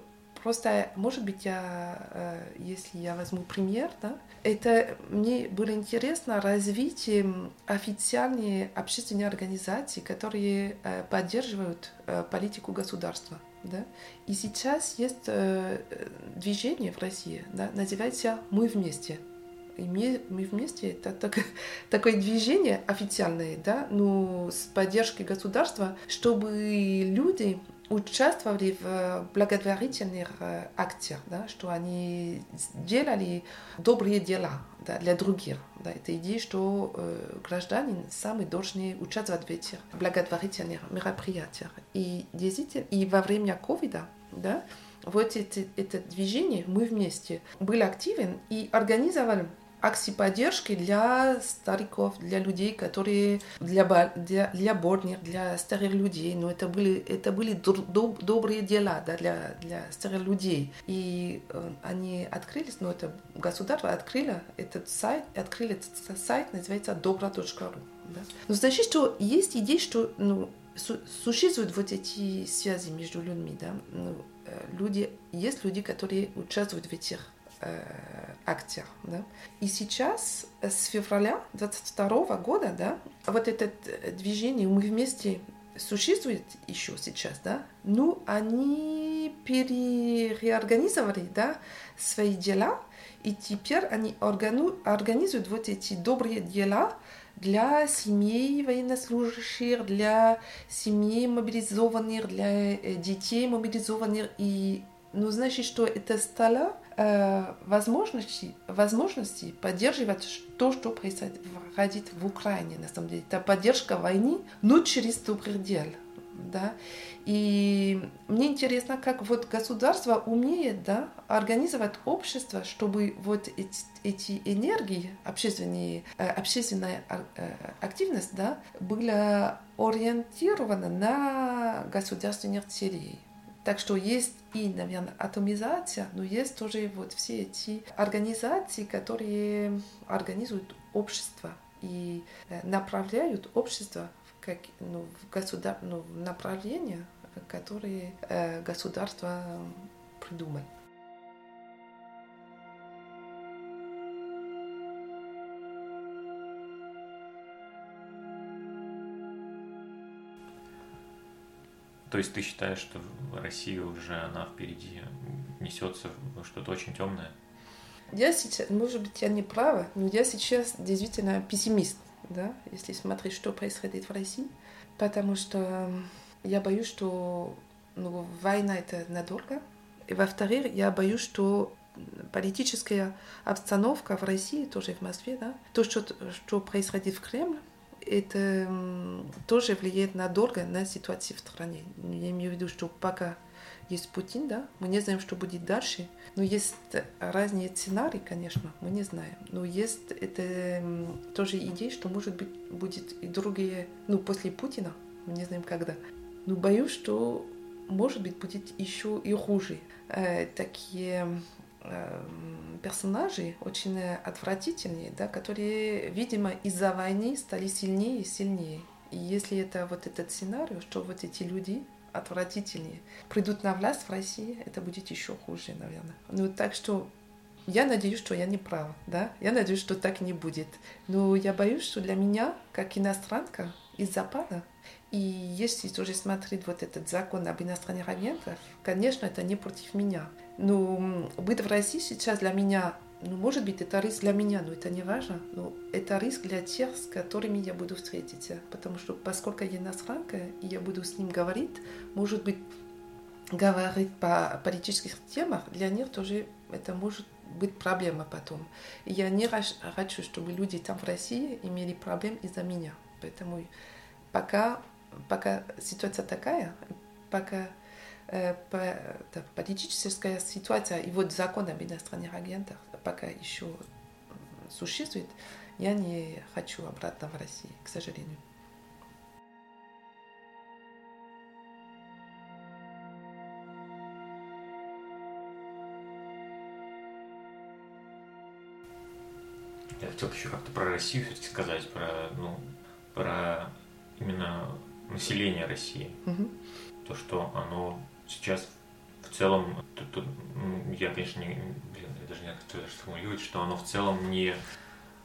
Просто, может быть, я, э, если я возьму пример, да, это мне было интересно развить эм, официальные общественные организации, которые э, поддерживают политику государства. Да? И сейчас есть движение в России, да, называется «Мы вместе». И мы, мы вместе это так, такое движение официальное, да, ну, с поддержкой государства, чтобы люди участвовали в благотворительных э, акциях, да, что они делали добрые дела да, для других. Да, это идея, что э, граждане сами должны участвовать в этих благотворительных мероприятиях. И действительно, и во время ковида, да, вот это, это движение «Мы вместе» был активен и организовал акции поддержки для стариков, для людей, которые для, для, для больных, для старых людей. Но это были, это были доб, добрые дела да, для, для старых людей. И э, они открылись, но это государство открыло этот сайт, открыли этот сайт, называется добра.ру. Да. Но значит, что есть идея, что ну, су существуют вот эти связи между людьми. Да? Ну, э, люди, есть люди, которые участвуют в этих э, акциях. Да? И сейчас, с февраля 22 года, да, вот это движение «Мы вместе» существует еще сейчас, да, но они переорганизовали, да, свои дела, и теперь они организуют вот эти добрые дела для семей военнослужащих, для семей мобилизованных, для э, детей мобилизованных. И, ну, значит, что это стало э, возможности, возможности поддерживать то, что происходит в Украине, на самом деле. Это поддержка войны, но через добрый дел. Да? И мне интересно, как вот государство умеет да, организовать общество, чтобы вот эти, эти энергии, общественные, э, общественная э, активность да, была ориентирована на государственные цели. Так что есть и, наверное, атомизация, но есть тоже вот все эти организации, которые организуют общество и э, направляют общество в, как, ну, в, государ... ну, в направление, которые э, государство придумали. То есть ты считаешь, что Россия уже она впереди несется что-то очень темное? Я сейчас, может быть, я не права, но я сейчас действительно пессимист, да, если смотреть, что происходит в России, потому что я боюсь, что ну, война это надолго, и во-вторых, я боюсь, что политическая обстановка в России, тоже в Москве, да, то, что, что происходит в Кремле, это тоже влияет надолго на ситуацию в стране. Я имею в виду, что пока есть Путин, да, мы не знаем, что будет дальше. Но есть разные сценарии, конечно, мы не знаем. Но есть это тоже идея, что может быть будет и другие, ну, после Путина, мы не знаем когда. Но боюсь, что может быть будет еще и хуже. Э, такие Эм, персонажи очень отвратительные, да, которые, видимо, из-за войны стали сильнее и сильнее. И если это вот этот сценарий, что вот эти люди отвратительнее придут на власть в России, это будет еще хуже, наверное. Ну, так что я надеюсь, что я не права, да? Я надеюсь, что так не будет. Но я боюсь, что для меня, как иностранка из Запада, и если тоже смотреть вот этот закон об иностранных агентах, конечно, это не против меня. Но быть в России сейчас для меня, ну, может быть, это риск для меня, но это не важно. Но это риск для тех, с которыми я буду встретиться. Потому что поскольку я иностранка, и я буду с ним говорить, может быть, говорить по политических темах, для них тоже это может быть проблема потом. И я не хочу, чтобы люди там в России имели проблем из-за меня. Поэтому пока, пока ситуация такая, пока Э, политическая ситуация и вот закон об иностранных агентах пока еще существует, я не хочу обратно в Россию, к сожалению. Я хотел еще как-то про Россию все-таки сказать, про, ну, про именно население России. Угу. То, что оно сейчас в целом, тут, тут, я, конечно, не, блин, я даже не как это сформулировать, что оно в целом не,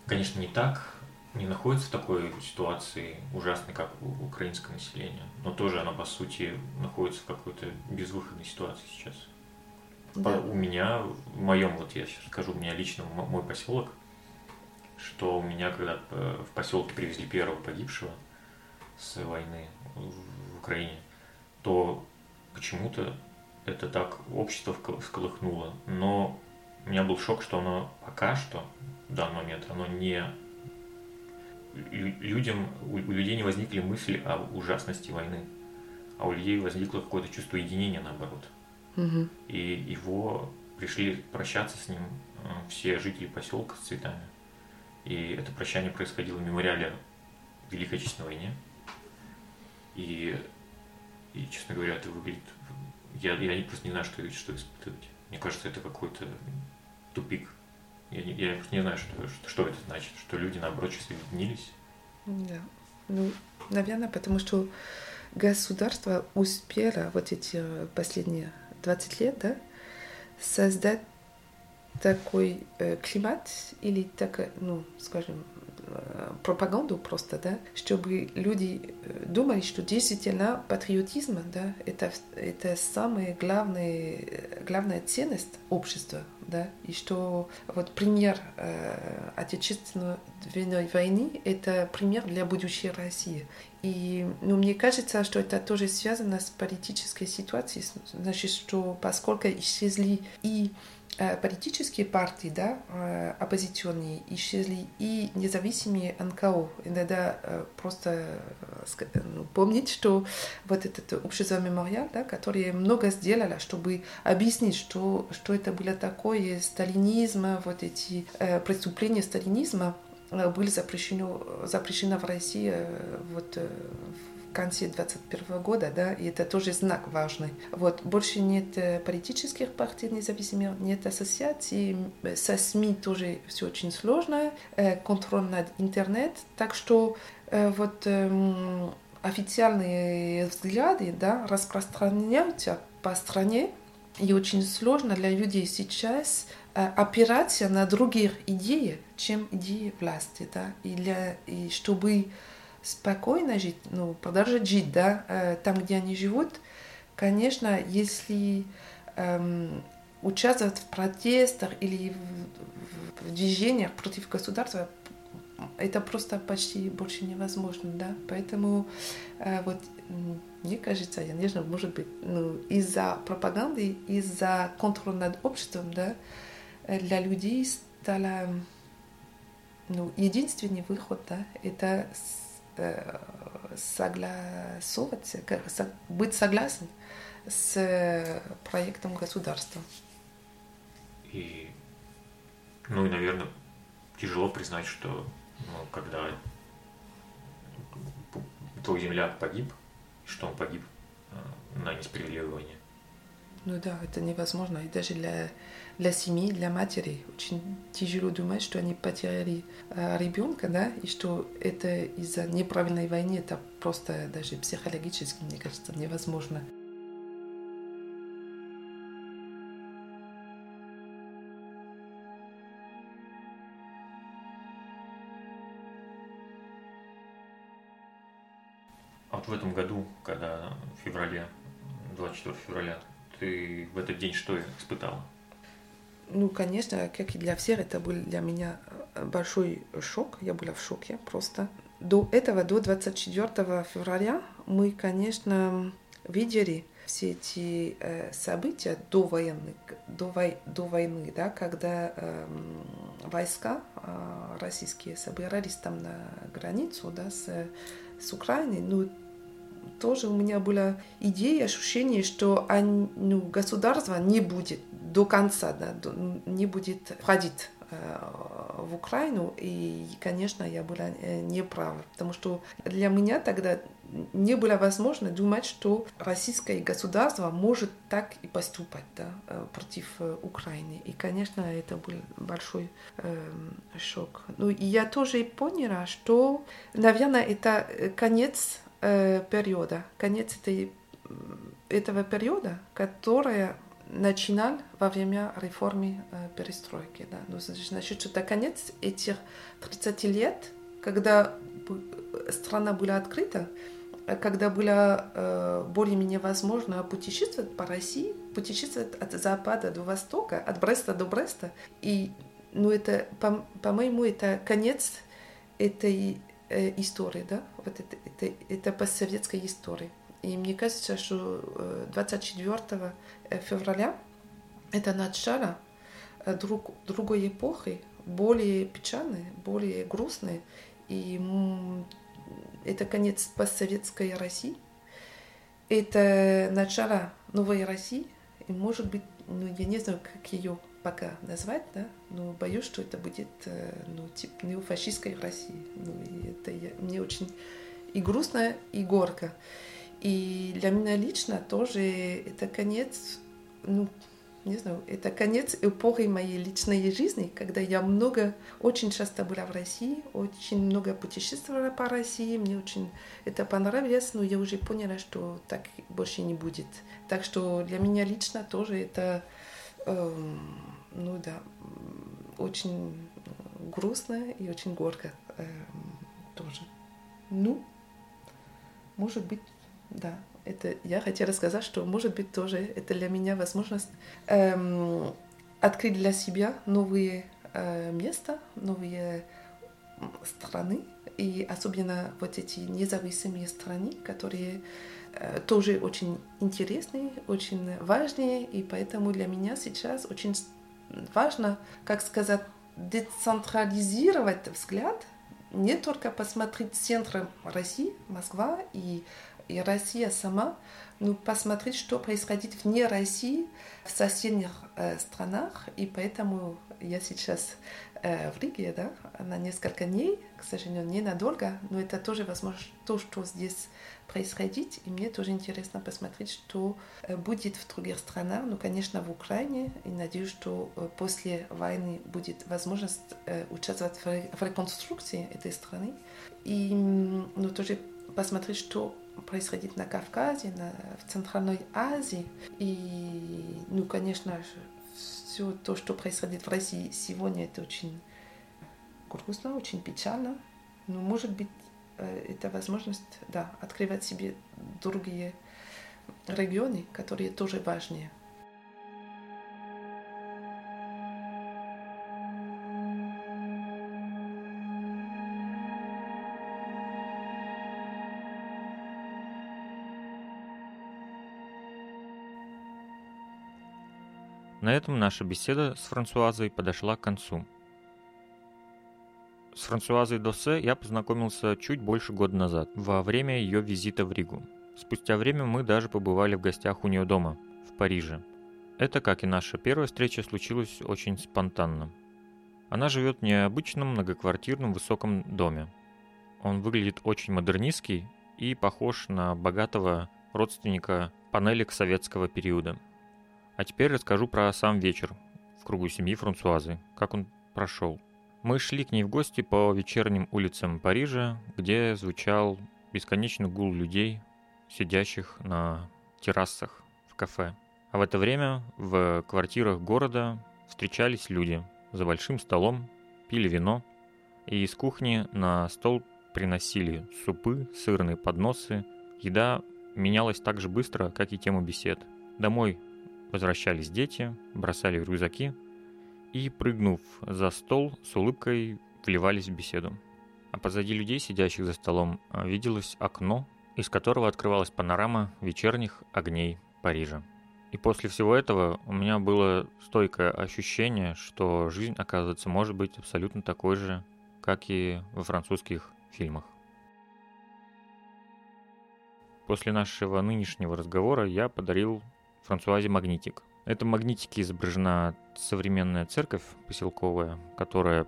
конечно, не так, не находится в такой ситуации ужасной, как у украинского населения, но тоже оно, по сути, находится в какой-то безвыходной ситуации сейчас. Да. у меня, в моем, вот я сейчас скажу, у меня лично мой поселок, что у меня, когда э, в поселке привезли первого погибшего с войны в Украине, то почему-то это так общество всколыхнуло. Но у меня был шок, что оно пока что, в данный момент, оно не людям, у людей не возникли мысли о ужасности войны, а у людей возникло какое-то чувство единения наоборот. Угу. И его пришли прощаться с ним э, все жители поселка с цветами. И это прощание происходило в мемориале Великой Отечественной войне. И, и, честно говоря, это выглядит... Я, я просто не знаю, что, что испытывать. Мне кажется, это какой-то тупик. Я, не, я просто не знаю, что, что, что это значит, что люди, наоборот, сейчас объединились. Да. Ну, наверное, потому что государство успело вот эти э, последние 20 лет, да, создать такой э, климат или так, ну, скажем, э, пропаганду просто, да, чтобы люди э, думали, что действительно патриотизм, да, это, это самая главная, главная ценность общества, да, и что вот пример э, Отечественной войны – это пример для будущей России. И ну, мне кажется, что это тоже связано с политической ситуацией, значит, что поскольку исчезли и Э, политические партии, да, э, оппозиционные, исчезли и независимые НКО. Иногда э, просто ну, помнить, что вот это общество мемориал, да, которое много сделало, чтобы объяснить, что, что это было такое, сталинизм, вот эти преступления сталинизма были запрещены, запрещены в России вот, в конце 2021 года, да, и это тоже знак важный. Вот, больше нет э, политических партий независимых, нет ассоциаций, со СМИ тоже все очень сложно, э, контроль над интернет, так что э, вот эм, официальные взгляды, да, распространяются по стране, и очень сложно для людей сейчас опираться на других идеи, чем идеи власти, да, и, для, и чтобы спокойно жить, ну, продолжать жить, да, э, там, где они живут, конечно, если эм, участвовать в протестах или в, в, движениях против государства, это просто почти больше невозможно, да, поэтому э, вот мне кажется, я не знаю, может быть, ну, из-за пропаганды, из-за контроля над обществом, да, э, для людей стало ну, единственный выход, да, это согласовываться, быть согласен с э, проектом государства. И, ну и, наверное, тяжело признать, что ну, когда твой земляк погиб, что он погиб э, на несправедливой войне. Ну да, это невозможно. И даже для для семьи, для матери очень тяжело думать, что они потеряли э, ребенка, да, и что это из-за неправильной войны, это просто даже психологически, мне кажется, невозможно. А вот в этом году, когда в феврале, 24 февраля, ты в этот день что испытала? Ну, конечно, как и для всех, это был для меня э, большой шок. Я была в шоке просто. До этого, до 24 февраля, мы, конечно, видели все эти э, события до войны, до, вой, до войны, да, когда э, войска э, российские собирались там на границу да, с, с Украиной. Ну, тоже у меня была идея, ощущение, что они, ну, государство не будет до конца, да, не будет входить э, в Украину, и, конечно, я была э, неправа, потому что для меня тогда не было возможно думать, что российское государство может так и поступать да, э, против Украины. И, конечно, это был большой э, шок. Ну, и я тоже поняла, что, наверное, это конец э, периода, конец этой, этого периода, которая начинал во время реформы э, перестройки. Да. Ну, значит, что конец этих 30 лет, когда страна была открыта, когда было э, более-менее возможно путешествовать по России, путешествовать от запада до востока, от Бреста до Бреста. И, ну, это, по, по-моему, это конец этой э, истории, да, вот это, это, это постсоветской истории. И мне кажется, что 24 э, февраля это начало э, друг, другой эпохи, более печальной, более грустной. И это конец постсоветской России. Это начало новой России. И может быть, ну, я не знаю, как ее пока назвать, да, но боюсь, что это будет э, ну, типа неофашистской России. Ну, и это я, мне очень и грустно, и горько. И для меня лично тоже это конец, ну, не знаю, это конец эпохи моей личной жизни, когда я много, очень часто была в России, очень много путешествовала по России, мне очень это понравилось, но я уже поняла, что так больше не будет. Так что для меня лично тоже это, э, ну да, очень грустно и очень горько э, тоже. Ну, может быть, да, это я хотела сказать, что, может быть, тоже это для меня возможность эм, открыть для себя новые э, места, новые страны, и особенно вот эти независимые страны, которые э, тоже очень интересные, очень важные, и поэтому для меня сейчас очень важно, как сказать, децентрализировать взгляд, не только посмотреть центр России, Москва и и Россия сама, ну, посмотреть, что происходит вне России, в соседних э, странах. И поэтому я сейчас в Риге, да, на несколько дней, к сожалению, ненадолго, но это тоже возможно то, что здесь происходит. И мне тоже интересно посмотреть, что э, будет в других странах, ну, конечно, в Украине. И надеюсь, что э, после войны будет возможность э, участвовать в, реконструкции этой страны. И ну, тоже посмотреть, что происходит на Кавказе, на, в Центральной Азии. И, ну, конечно, все то, что происходит в России сегодня, это очень грустно, очень печально. Но, может быть, э, это возможность, да, открывать себе другие регионы, которые тоже важнее. На этом наша беседа с Франсуазой подошла к концу. С Франсуазой Досе я познакомился чуть больше года назад, во время ее визита в Ригу. Спустя время мы даже побывали в гостях у нее дома, в Париже. Это, как и наша первая встреча, случилось очень спонтанно. Она живет в необычном многоквартирном высоком доме. Он выглядит очень модернистский и похож на богатого родственника панелек советского периода – а теперь расскажу про сам вечер в кругу семьи Франсуазы, как он прошел. Мы шли к ней в гости по вечерним улицам Парижа, где звучал бесконечный гул людей, сидящих на террасах в кафе. А в это время в квартирах города встречались люди за большим столом, пили вино, и из кухни на стол приносили супы, сырные подносы. Еда менялась так же быстро, как и тема бесед. Домой Возвращались дети, бросали рюкзаки и, прыгнув за стол, с улыбкой вливались в беседу. А позади людей, сидящих за столом, виделось окно, из которого открывалась панорама вечерних огней Парижа. И после всего этого у меня было стойкое ощущение, что жизнь, оказывается, может быть абсолютно такой же, как и во французских фильмах. После нашего нынешнего разговора я подарил Франсуазе Магнитик. На этом магнитике изображена современная церковь поселковая, которая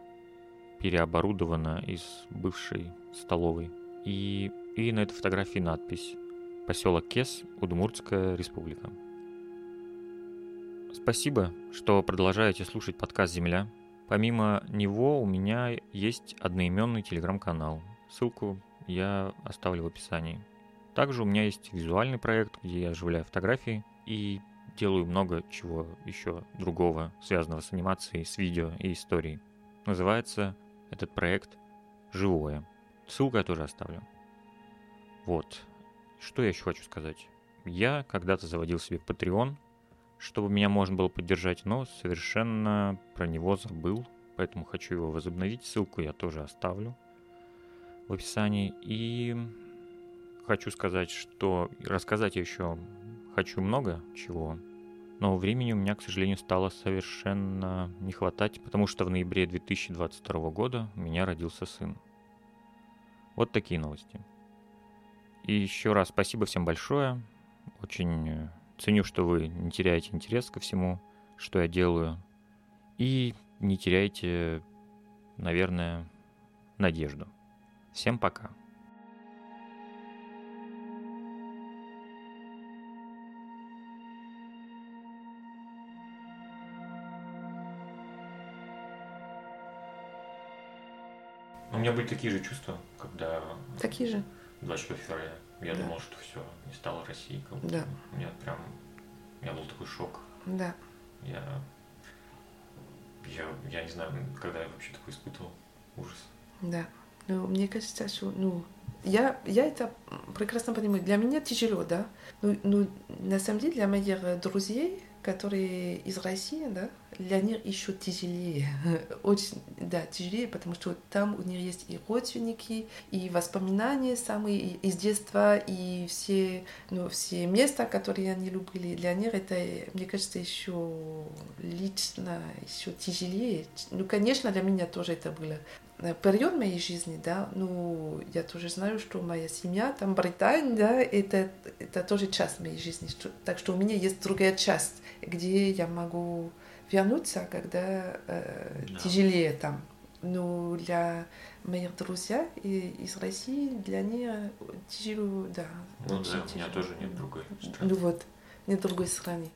переоборудована из бывшей столовой. И, и на этой фотографии надпись «Поселок Кес, Удмуртская республика». Спасибо, что продолжаете слушать подкаст «Земля». Помимо него у меня есть одноименный телеграм-канал. Ссылку я оставлю в описании. Также у меня есть визуальный проект, где я оживляю фотографии – и делаю много чего еще другого, связанного с анимацией, с видео и историей. Называется этот проект «Живое». Ссылку я тоже оставлю. Вот. Что я еще хочу сказать? Я когда-то заводил себе Patreon, чтобы меня можно было поддержать, но совершенно про него забыл, поэтому хочу его возобновить. Ссылку я тоже оставлю в описании. И хочу сказать, что рассказать еще хочу много чего, но времени у меня, к сожалению, стало совершенно не хватать, потому что в ноябре 2022 года у меня родился сын. Вот такие новости. И еще раз спасибо всем большое. Очень ценю, что вы не теряете интерес ко всему, что я делаю. И не теряйте, наверное, надежду. Всем пока. Меня были такие же чувства, когда... Такие же? 24 февраля. Я да. думал, что все, не стало России. Как будто да. У меня прям... У меня был такой шок. Да. Я... Я, я не знаю, когда я вообще такой испытывал ужас. Да. Ну, мне кажется, что, ну, я, я это прекрасно понимаю. Для меня тяжело, да. Ну, ну, на самом деле, для моих друзей, которые из России, да, для них еще тяжелее. Очень, да, тяжелее, потому что там у них есть и родственники, и воспоминания самые из детства, и все, ну, все места, которые они любили. Для них это, мне кажется, еще лично, еще тяжелее. Ну, конечно, для меня тоже это было период моей жизни, да, ну, я тоже знаю, что моя семья, там, Британия, да, это, это тоже часть моей жизни. Что, так что у меня есть другая часть, где я могу вернуться, когда э, да. тяжелее там. Но для моих друзей из России, для них тяжело, да. Ну да, у меня тоже нет другой страны. Ну вот, нет другой страны.